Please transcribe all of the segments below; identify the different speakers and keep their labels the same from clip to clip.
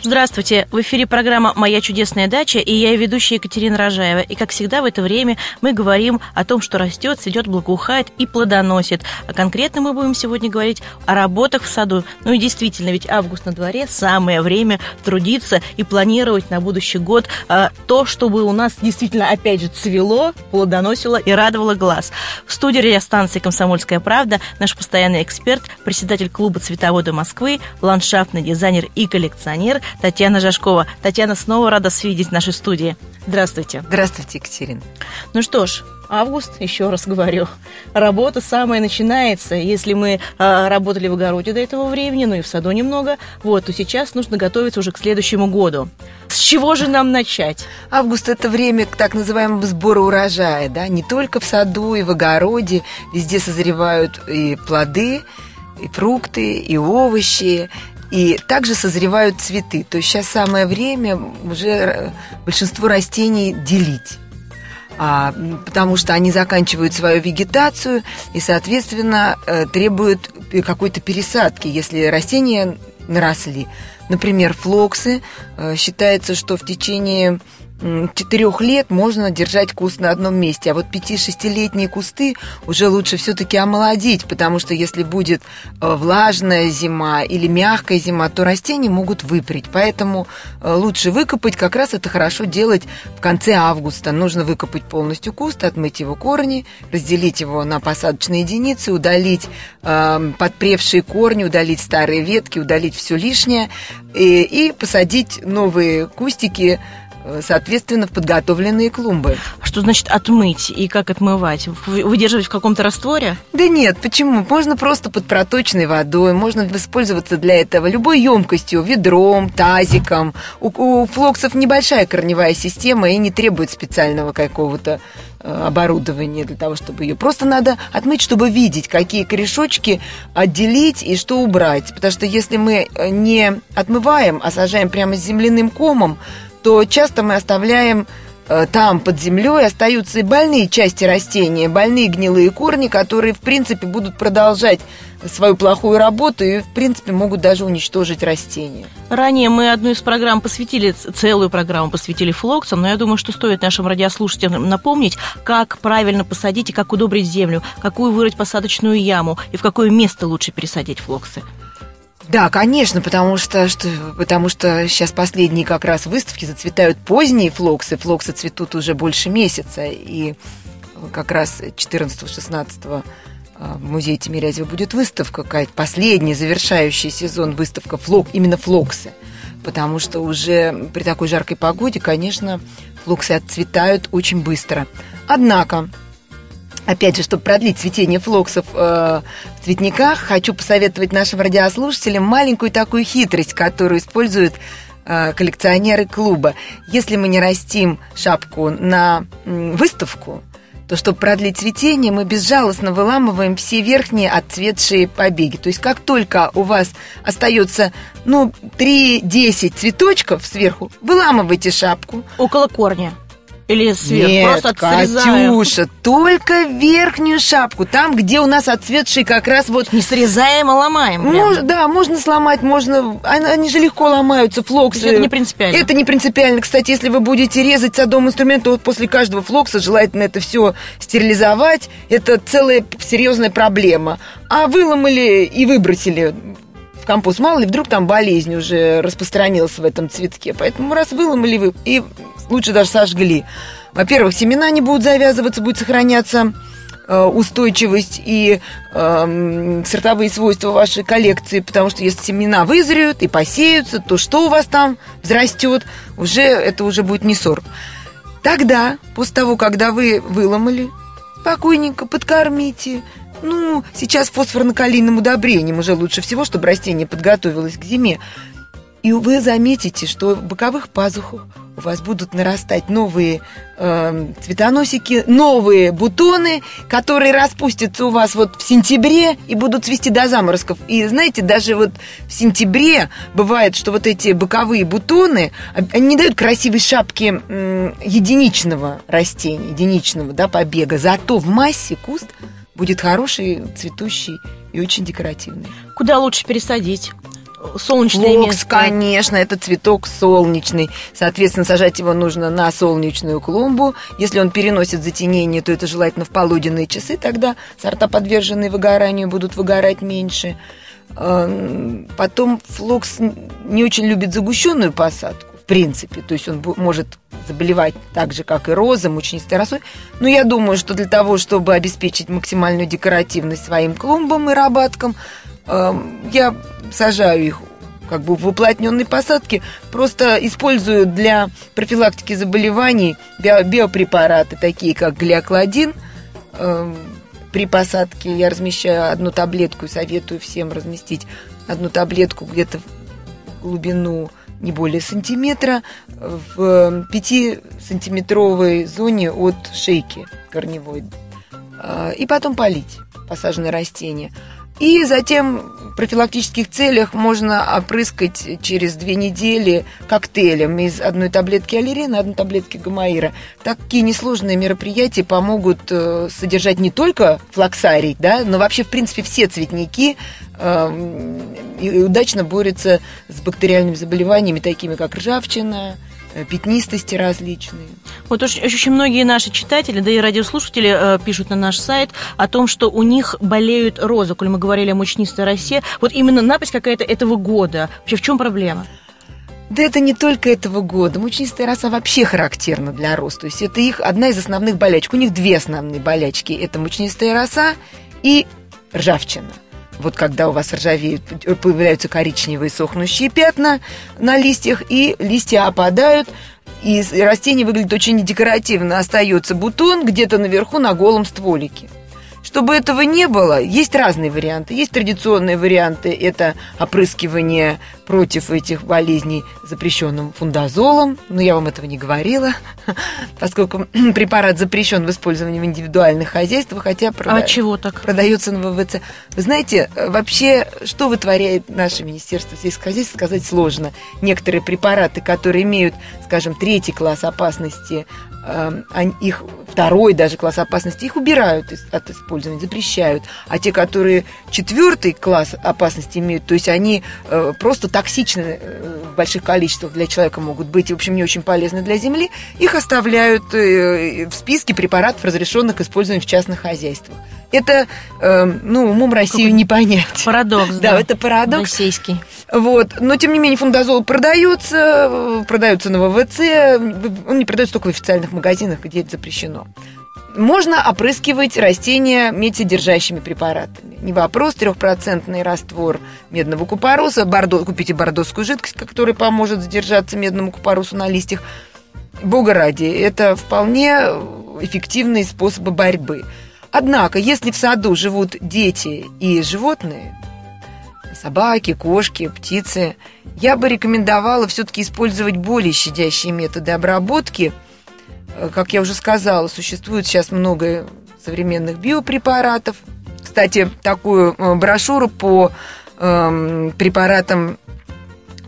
Speaker 1: Здравствуйте! В эфире программа «Моя чудесная дача» и я ведущая Екатерина Рожаева. И, как всегда, в это время мы говорим о том, что растет, цветет, благоухает и плодоносит. А конкретно мы будем сегодня говорить о работах в саду. Ну и действительно, ведь август на дворе, самое время трудиться и планировать на будущий год а, то, чтобы у нас действительно, опять же, цвело, плодоносило и радовало глаз. В студии радиостанции «Комсомольская правда» наш постоянный эксперт, председатель клуба «Цветоводы Москвы», ландшафтный дизайнер и коллекционер – Татьяна Жашкова. Татьяна, снова рада видеть в нашей студии. Здравствуйте.
Speaker 2: Здравствуйте, Екатерина.
Speaker 1: Ну что ж, август, еще раз говорю, работа самая начинается. Если мы э, работали в огороде до этого времени, ну и в саду немного, вот, то сейчас нужно готовиться уже к следующему году. С чего же нам начать?
Speaker 2: Август – это время так называемого сбора урожая, да, не только в саду и в огороде, везде созревают и плоды, и фрукты, и овощи, и также созревают цветы. То есть сейчас самое время уже э, большинство растений делить. А, потому что они заканчивают свою вегетацию и, соответственно, э, требуют какой-то пересадки, если растения наросли. Например, флоксы. Э, считается, что в течение четырех лет можно держать куст на одном месте, а вот пяти-шестилетние кусты уже лучше все-таки омолодить, потому что если будет э, влажная зима или мягкая зима, то растения могут выпрять. Поэтому э, лучше выкопать, как раз это хорошо делать в конце августа. Нужно выкопать полностью куст, отмыть его корни, разделить его на посадочные единицы, удалить э, подпревшие корни, удалить старые ветки, удалить все лишнее и, и посадить новые кустики Э, соответственно, в подготовленные клумбы.
Speaker 1: Что значит отмыть и как отмывать? Выдерживать в каком-то растворе?
Speaker 2: Да нет, почему? Можно просто под проточной водой, можно воспользоваться для этого любой емкостью, ведром, тазиком. У, у флоксов небольшая корневая система и не требует специального какого-то э, оборудования для того, чтобы ее... Просто надо отмыть, чтобы видеть, какие корешочки отделить и что убрать. Потому что если мы э, не отмываем, а сажаем прямо с земляным комом, то часто мы оставляем э, там под землей остаются и больные части растения, больные гнилые корни, которые, в принципе, будут продолжать свою плохую работу и, в принципе, могут даже уничтожить растения.
Speaker 1: Ранее мы одну из программ посвятили, целую программу посвятили флоксам, но я думаю, что стоит нашим радиослушателям напомнить, как правильно посадить и как удобрить землю, какую вырыть посадочную яму и в какое место лучше пересадить флоксы.
Speaker 2: Да, конечно, потому что, что, потому что сейчас последние как раз выставки зацветают поздние флоксы. Флоксы цветут уже больше месяца. И как раз 14-16 а, в музее Тимирязева будет выставка, какая-то последний завершающий сезон выставка флок, именно флоксы. Потому что уже при такой жаркой погоде, конечно, флоксы отцветают очень быстро. Однако Опять же, чтобы продлить цветение флоксов э, в цветниках, хочу посоветовать нашим радиослушателям маленькую такую хитрость, которую используют э, коллекционеры клуба. Если мы не растим шапку на э, выставку, то чтобы продлить цветение, мы безжалостно выламываем все верхние отцветшие побеги. То есть как только у вас остается, ну, 3-10 цветочков сверху, выламывайте шапку.
Speaker 1: Около корня. Или сверху?
Speaker 2: Нет, Просто Катюша, только верхнюю шапку. Там, где у нас отцветшие как раз вот...
Speaker 1: Не срезаем, а ломаем.
Speaker 2: Мож, да, можно сломать, можно... Они, они же легко ломаются, флоксы.
Speaker 1: Это не принципиально.
Speaker 2: Это не принципиально. Кстати, если вы будете резать садом инструмент, то вот после каждого флокса желательно это все стерилизовать. Это целая серьезная проблема. А выломали и выбросили компост. Мало ли, вдруг там болезнь уже распространилась в этом цветке. Поэтому раз выломали вы и лучше даже сожгли. Во-первых, семена не будут завязываться, будет сохраняться э, устойчивость и э, сортовые свойства вашей коллекции, потому что если семена вызреют и посеются, то что у вас там взрастет, уже это уже будет не сорт. Тогда, после того, когда вы выломали, спокойненько подкормите. Ну, сейчас фосфорно-калийным удобрением уже лучше всего, чтобы растение подготовилось к зиме. И вы заметите, что в боковых пазухах у вас будут нарастать новые э, цветоносики, новые бутоны, которые распустятся у вас вот в сентябре и будут цвести до заморозков. И знаете, даже вот в сентябре бывает, что вот эти боковые бутоны, они не дают красивой шапки э, единичного растения, единичного да, побега. Зато в массе куст будет хороший, цветущий и очень декоративный.
Speaker 1: Куда лучше пересадить? солнечное
Speaker 2: Флокс,
Speaker 1: место.
Speaker 2: конечно, это цветок солнечный. Соответственно, сажать его нужно на солнечную клумбу. Если он переносит затенение, то это желательно в полуденные часы. Тогда сорта, подверженные выгоранию, будут выгорать меньше. Эм, Потом флокс не очень любит загущенную посадку, принципе. То есть он может заболевать так же, как и роза, мучнистой росой. Но я думаю, что для того, чтобы обеспечить максимальную декоративность своим клумбам и рабаткам, эм, я сажаю их как бы в уплотненной посадке, просто использую для профилактики заболеваний био- биопрепараты, такие как глиокладин. Эм, При посадке я размещаю одну таблетку и советую всем разместить одну таблетку где-то в глубину не более сантиметра в 5-сантиметровой зоне от шейки корневой. А, И потом полить посаженное растение. И затем в профилактических целях можно опрыскать через две недели коктейлем из одной таблетки аллерина, одной таблетки гамаира. Такие несложные мероприятия помогут э, содержать не только флоксарий, да, но вообще, в принципе, все цветники и удачно борются с бактериальными заболеваниями, такими как ржавчина, э, пятнистости различные.
Speaker 1: Вот уж очень многие наши читатели, да и радиослушатели э, пишут на наш сайт о том, что у них болеют розы, коль мы говорили о мучнистой росе. Вот именно напасть какая-то этого года. Вообще в чем проблема?
Speaker 2: Да это не только этого года. Мучнистая роса вообще характерна для роз. То есть это их одна из основных болячек. У них две основные болячки. Это мучнистая роса и ржавчина. Вот когда у вас ржавеют, появляются коричневые сохнущие пятна на листьях, и листья опадают, и растение выглядит очень недекоративно. Остается бутон где-то наверху на голом стволике. Чтобы этого не было, есть разные варианты. Есть традиционные варианты, это опрыскивание против этих болезней запрещенным фундазолом, но я вам этого не говорила, поскольку препарат запрещен в использовании в индивидуальных хозяйствах, хотя
Speaker 1: А
Speaker 2: прода-
Speaker 1: чего так?
Speaker 2: продается на ВВЦ. Вы знаете, э, вообще, что вытворяет наше Министерство сельского хозяйства, сказать сложно. Некоторые препараты, которые имеют, скажем, третий класс опасности, э, они- их второй даже класс опасности, их убирают от использования, запрещают. А те, которые четвертый класс опасности имеют, то есть они э, просто токсичны э, в больших количествах для человека могут быть, и, в общем, не очень полезны для земли, их оставляют э, в списке препаратов, разрешенных к использованию в частных хозяйствах. Это, э, ну, умом Россию не понять.
Speaker 1: Парадокс, да.
Speaker 2: Да, это парадокс.
Speaker 1: Российский.
Speaker 2: Вот. Но, тем не менее, фундазол продается, продается на ВВЦ, он не продается только в официальных магазинах, где это запрещено. Можно опрыскивать растения медсодержащими препаратами. Не вопрос, трехпроцентный раствор медного купороса, бордо, купите бордоскую жидкость, которая поможет задержаться медному купоросу на листьях. Бога ради, это вполне эффективные способы борьбы. Однако, если в саду живут дети и животные, собаки, кошки, птицы, я бы рекомендовала все-таки использовать более щадящие методы обработки. Как я уже сказала, существует сейчас много современных биопрепаратов. Кстати, такую э, брошюру по эм, препаратам,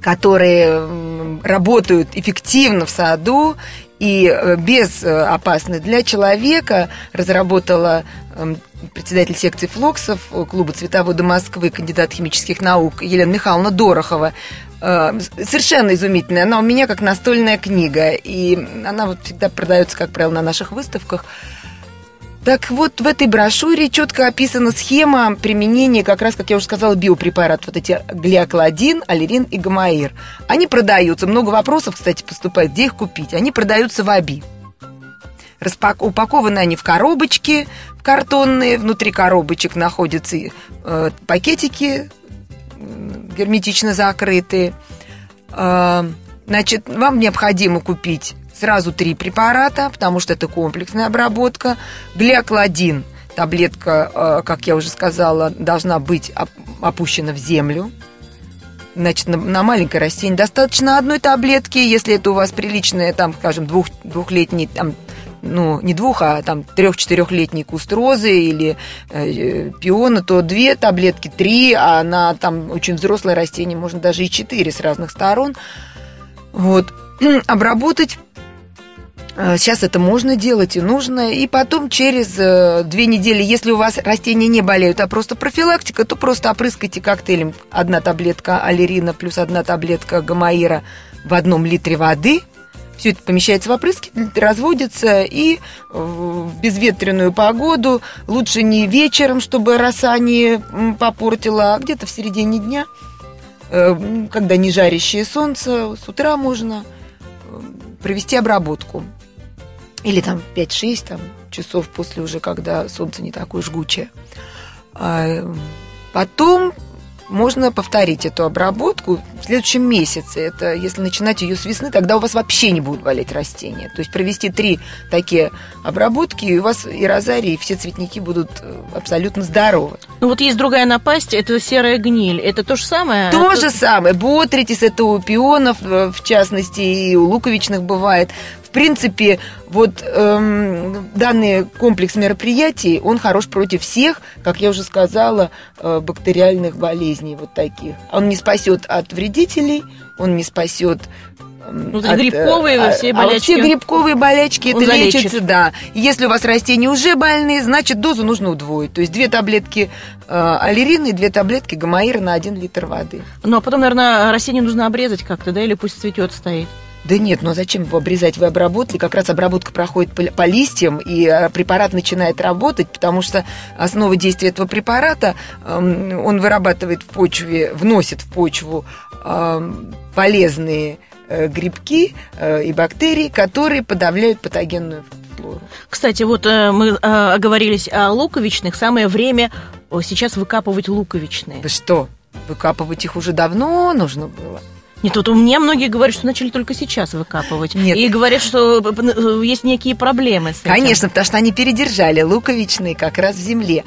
Speaker 2: которые работают эффективно в саду и э, без э, для человека, разработала эм, председатель секции флоксов клуба «Цветовода Москвы», кандидат химических наук Елена Михайловна Дорохова. Э, Совершенно изумительная. Она у меня как настольная книга. И она вот всегда продается, как правило, на наших выставках. Так вот, в этой брошюре четко описана схема применения, как раз, как я уже сказала, биопрепарат. Вот эти глиокладин, аллерин и гамаир. Они продаются. Много вопросов, кстати, поступает. Где их купить? Они продаются в АБИ. Распак... Упакованы они в коробочки в картонные. Внутри коробочек находятся э, пакетики герметично закрытые. Э, значит, вам необходимо купить сразу три препарата, потому что это комплексная обработка. Глиокладин, таблетка, э, как я уже сказала, должна быть оп- опущена в землю значит, на, маленькое растение достаточно одной таблетки, если это у вас приличная, там, скажем, двух, двухлетний, там, ну, не двух, а там трех-четырехлетний куст розы или э, пиона, то две таблетки, три, а на там очень взрослое растение можно даже и четыре с разных сторон. Вот. Обработать э, Сейчас это можно делать и нужно. И потом через э, две недели, если у вас растения не болеют, а просто профилактика, то просто опрыскайте коктейлем одна таблетка аллерина плюс одна таблетка гамаира в одном литре воды. Все это помещается в опрыски, разводится и в безветренную погоду, лучше не вечером, чтобы роса не попортила, а где-то в середине дня, э, когда не жарящее солнце, с утра можно провести обработку. Или там 5-6 там, часов после уже, когда солнце не такое жгучее. А, потом можно повторить эту обработку в следующем месяце. Это если начинать ее с весны, тогда у вас вообще не будут болеть растения. То есть провести три такие обработки, и у вас и розарии, и все цветники будут э, абсолютно здоровы.
Speaker 1: Ну вот есть другая напасть, это серая гниль. Это то же самое?
Speaker 2: То это... же самое. Ботритис, это у пионов, э, в частности, и у луковичных бывает. В принципе, вот эм, данный комплекс мероприятий, он хорош против всех, как я уже сказала, э, бактериальных болезней вот таких. Он не спасет от вредителей, он не спасет
Speaker 1: эм, ну, от, грибковые а, все болячки. А
Speaker 2: все грибковые болячки это залечит. лечится, да. Если у вас растения уже больные, значит дозу нужно удвоить. То есть две таблетки э, аллерина и две таблетки гамаира на один литр воды.
Speaker 1: Ну а потом, наверное, растение нужно обрезать как-то, да, или пусть цветет стоит.
Speaker 2: Да нет, ну а зачем его обрезать? Вы обработали, как раз обработка проходит по, по листьям, и а, препарат начинает работать, потому что основа действия этого препарата, он вырабатывает в почве, вносит в почву полезные э, грибки э, и бактерии, которые подавляют патогенную флору.
Speaker 1: Кстати, вот э, мы оговорились о луковичных, самое время сейчас выкапывать луковичные.
Speaker 2: Вы что? Выкапывать их уже давно нужно было.
Speaker 1: Нет, вот у меня многие говорят, что начали только сейчас выкапывать. Нет. И говорят, что э, есть некие проблемы с
Speaker 2: этим. Конечно, потому что они передержали луковичные как раз в земле.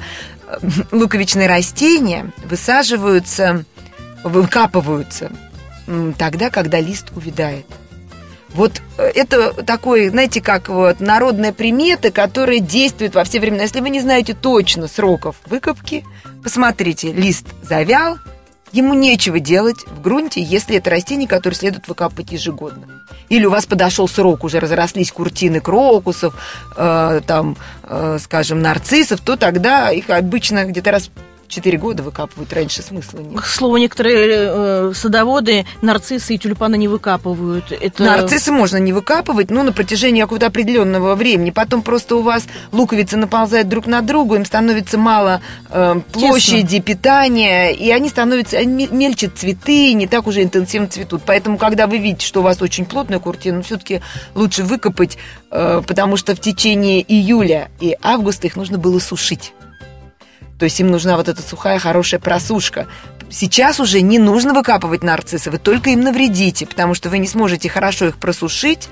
Speaker 2: Луковичные растения высаживаются, выкапываются тогда, когда лист увядает. Вот э, это такой, знаете, как вот народная примета, которая действует во все времена. Если вы не знаете точно сроков выкопки, посмотрите, лист завял, Ему нечего делать в грунте, если это растение, которое следует выкапывать ежегодно. Или у вас подошел срок, уже разрослись куртины крокусов, э, там, э, скажем, нарциссов, то тогда их обычно где-то раз Четыре года выкапывают, раньше смысла нет.
Speaker 1: К слову, некоторые э, садоводы нарциссы и тюльпаны не выкапывают.
Speaker 2: Это... Нарциссы можно не выкапывать, но на протяжении какого-то определенного времени. Потом просто у вас луковицы наползают друг на друга, им становится мало э, площади, Тесно. питания, и они становятся, они мельчат цветы, не так уже интенсивно цветут. Поэтому, когда вы видите, что у вас очень плотная куртина, все-таки лучше выкопать, э, потому что в течение июля и августа их нужно было сушить. То есть им нужна вот эта сухая, хорошая просушка. Сейчас уже не нужно выкапывать нарциссы, вы только им навредите, потому что вы не сможете хорошо их просушить,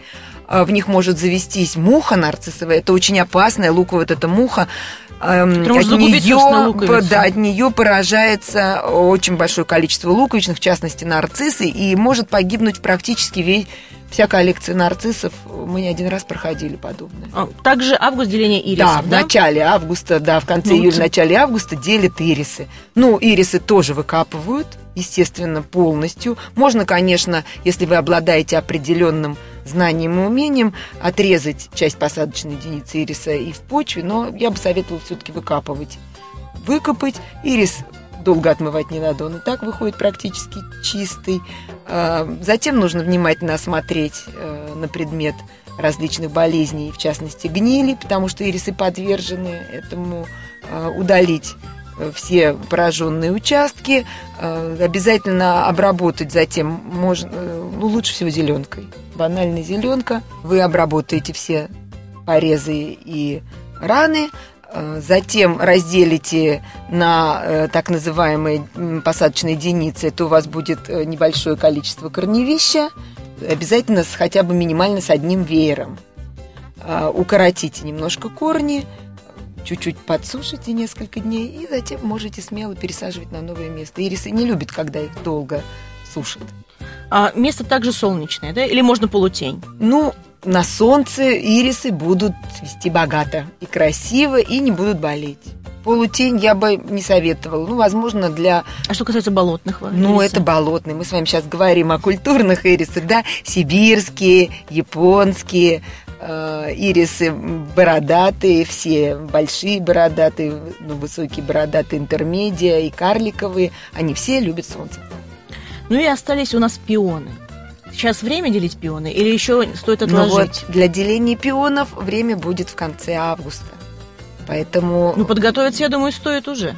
Speaker 2: а, в них может завестись муха нарциссовая, это очень опасная луковая вот эта муха,
Speaker 1: эм, от нее,
Speaker 2: да, от нее поражается очень большое количество луковичных, в частности нарциссы, и может погибнуть практически весь вся коллекция нарциссов. Мы не один раз проходили подобное. А,
Speaker 1: также август деление ирисов,
Speaker 2: да? в начале августа, да, в конце ну, июля, в начале августа делят ирисы. Ну, ирисы тоже выкапывают, естественно, полностью. Можно, конечно, если вы обладаете определенным знанием и умением, отрезать часть посадочной единицы ириса и в почве, но я бы советовала все-таки выкапывать. Выкопать ирис долго отмывать не надо, он и так выходит практически чистый. А, затем нужно внимательно осмотреть э, на предмет различных болезней, в частности гнили, потому что ирисы подвержены этому а, удалить э, все пораженные участки, а, обязательно обработать затем, можно, э, ну, лучше всего зеленкой. Банальная зеленка. Вы обработаете все порезы и раны, Э, затем разделите на э, так называемые посадочные единицы, то у вас будет э, небольшое количество корневища, обязательно с, хотя бы минимально с одним веером. Укоротите немножко корни, чуть-чуть подсушите несколько дней, и затем можете смело пересаживать на новое место. Ирисы не любят, когда их долго сушит.
Speaker 1: А место также солнечное, да? Или можно полутень?
Speaker 2: Ну, на солнце ирисы будут цвести богато и красиво, и не будут болеть. Полутень я бы не советовала. Ну, возможно, для...
Speaker 1: А что касается болотных
Speaker 2: Ну, это болотные. Мы с вами сейчас говорим о культурных ирисах, да? Сибирские, японские, э, ирисы бородатые, все большие бородатые, ну, высокие бородатые, интермедиа и карликовые. Они все любят солнце.
Speaker 1: Ну и остались у нас пионы. Сейчас время делить пионы или еще стоит отложить?
Speaker 2: Ну вот, для деления пионов время будет в конце августа. Поэтому...
Speaker 1: Ну, подготовиться, я думаю, стоит уже.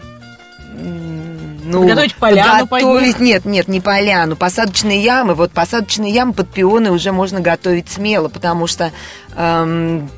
Speaker 2: Ну, Подготовить поляну готовить, Нет, нет, не поляну. Посадочные ямы. Вот посадочные ямы под пионы уже можно готовить смело, потому что эм,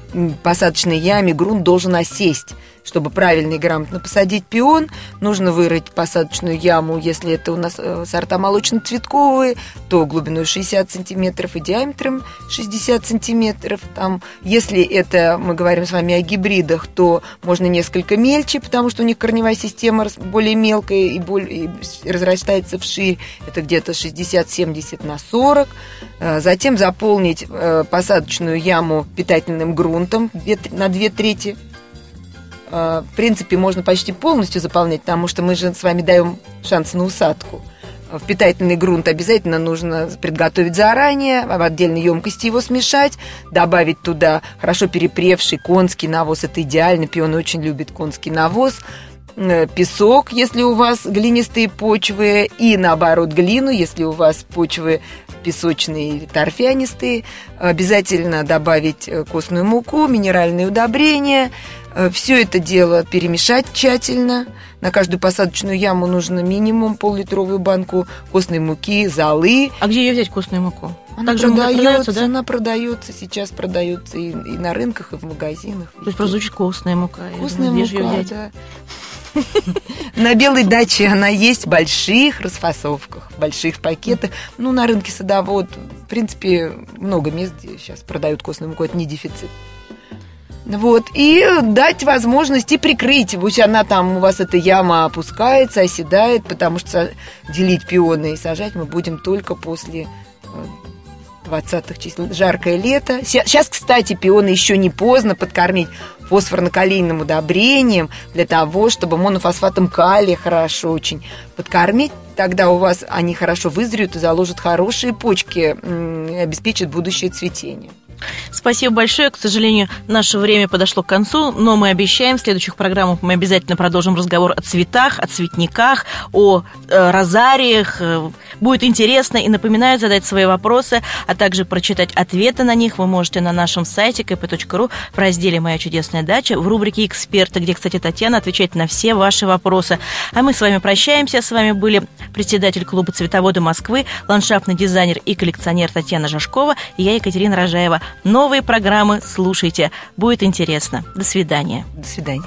Speaker 2: посадочной яме грунт должен осесть чтобы правильно и грамотно посадить пион, нужно вырыть посадочную яму, если это у нас э, сорта молочно-цветковые, то глубиной 60 сантиметров и диаметром 60 сантиметров. Там, если это, мы говорим с вами о гибридах, то можно несколько мельче, потому что у них корневая система более мелкая и, более, и разрастается вширь. Это где-то 60-70 на 40. Э, затем заполнить э, посадочную яму питательным грунтом на 2 трети в принципе, можно почти полностью заполнять, потому что мы же с вами даем шанс на усадку. В питательный грунт обязательно нужно подготовить заранее, в отдельной емкости его смешать, добавить туда хорошо перепревший конский навоз. Это идеально, пион очень любит конский навоз э, песок, если у вас глинистые почвы, и наоборот глину, если у вас почвы песочные или торфянистые. Обязательно добавить э, костную муку, минеральные удобрения, Э, Все это дело перемешать тщательно. На каждую посадочную яму нужно минимум пол-литровую банку костной муки, золы.
Speaker 1: А где ее взять костную муку?
Speaker 2: Она Также продается, да? Она продается, сейчас продается и, и на рынках, и в магазинах.
Speaker 1: То есть прозвучит костная мука.
Speaker 2: Костная мука, да. На белой даче она есть в больших расфасовках, в больших пакетах. Ну, на рынке садовод, в принципе, много мест где сейчас продают костную муку, это не дефицит. Вот, и дать возможность и прикрыть, пусть она там, у вас эта яма опускается, оседает, потому что делить пионы и сажать мы будем только после 20-х э, чисел, жаркое лето. Сейчас, кстати, пионы еще не поздно подкормить фосфорно-калийным удобрением для того, чтобы монофосфатом калия хорошо очень подкормить. Тогда у вас они хорошо вызреют и заложат хорошие почки, обеспечат будущее цветение.
Speaker 1: Спасибо большое. К сожалению, наше время подошло к концу, но мы обещаем, в следующих программах мы обязательно продолжим разговор о цветах, о цветниках, о э, розариях. Э, будет интересно и напоминаю задать свои вопросы, а также прочитать ответы на них вы можете на нашем сайте kp.ru в разделе «Моя чудесная дача» в рубрике «Эксперты», где, кстати, Татьяна отвечает на все ваши вопросы. А мы с вами прощаемся. С вами были председатель клуба «Цветоводы Москвы», ландшафтный дизайнер и коллекционер Татьяна Жашкова и я, Екатерина Рожаева. Новые программы слушайте. Будет интересно. До свидания.
Speaker 2: До свидания.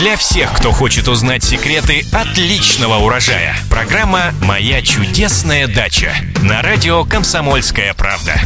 Speaker 3: Для всех, кто хочет узнать секреты отличного урожая. Программа «Моя чудесная дача» на радио «Комсомольская правда».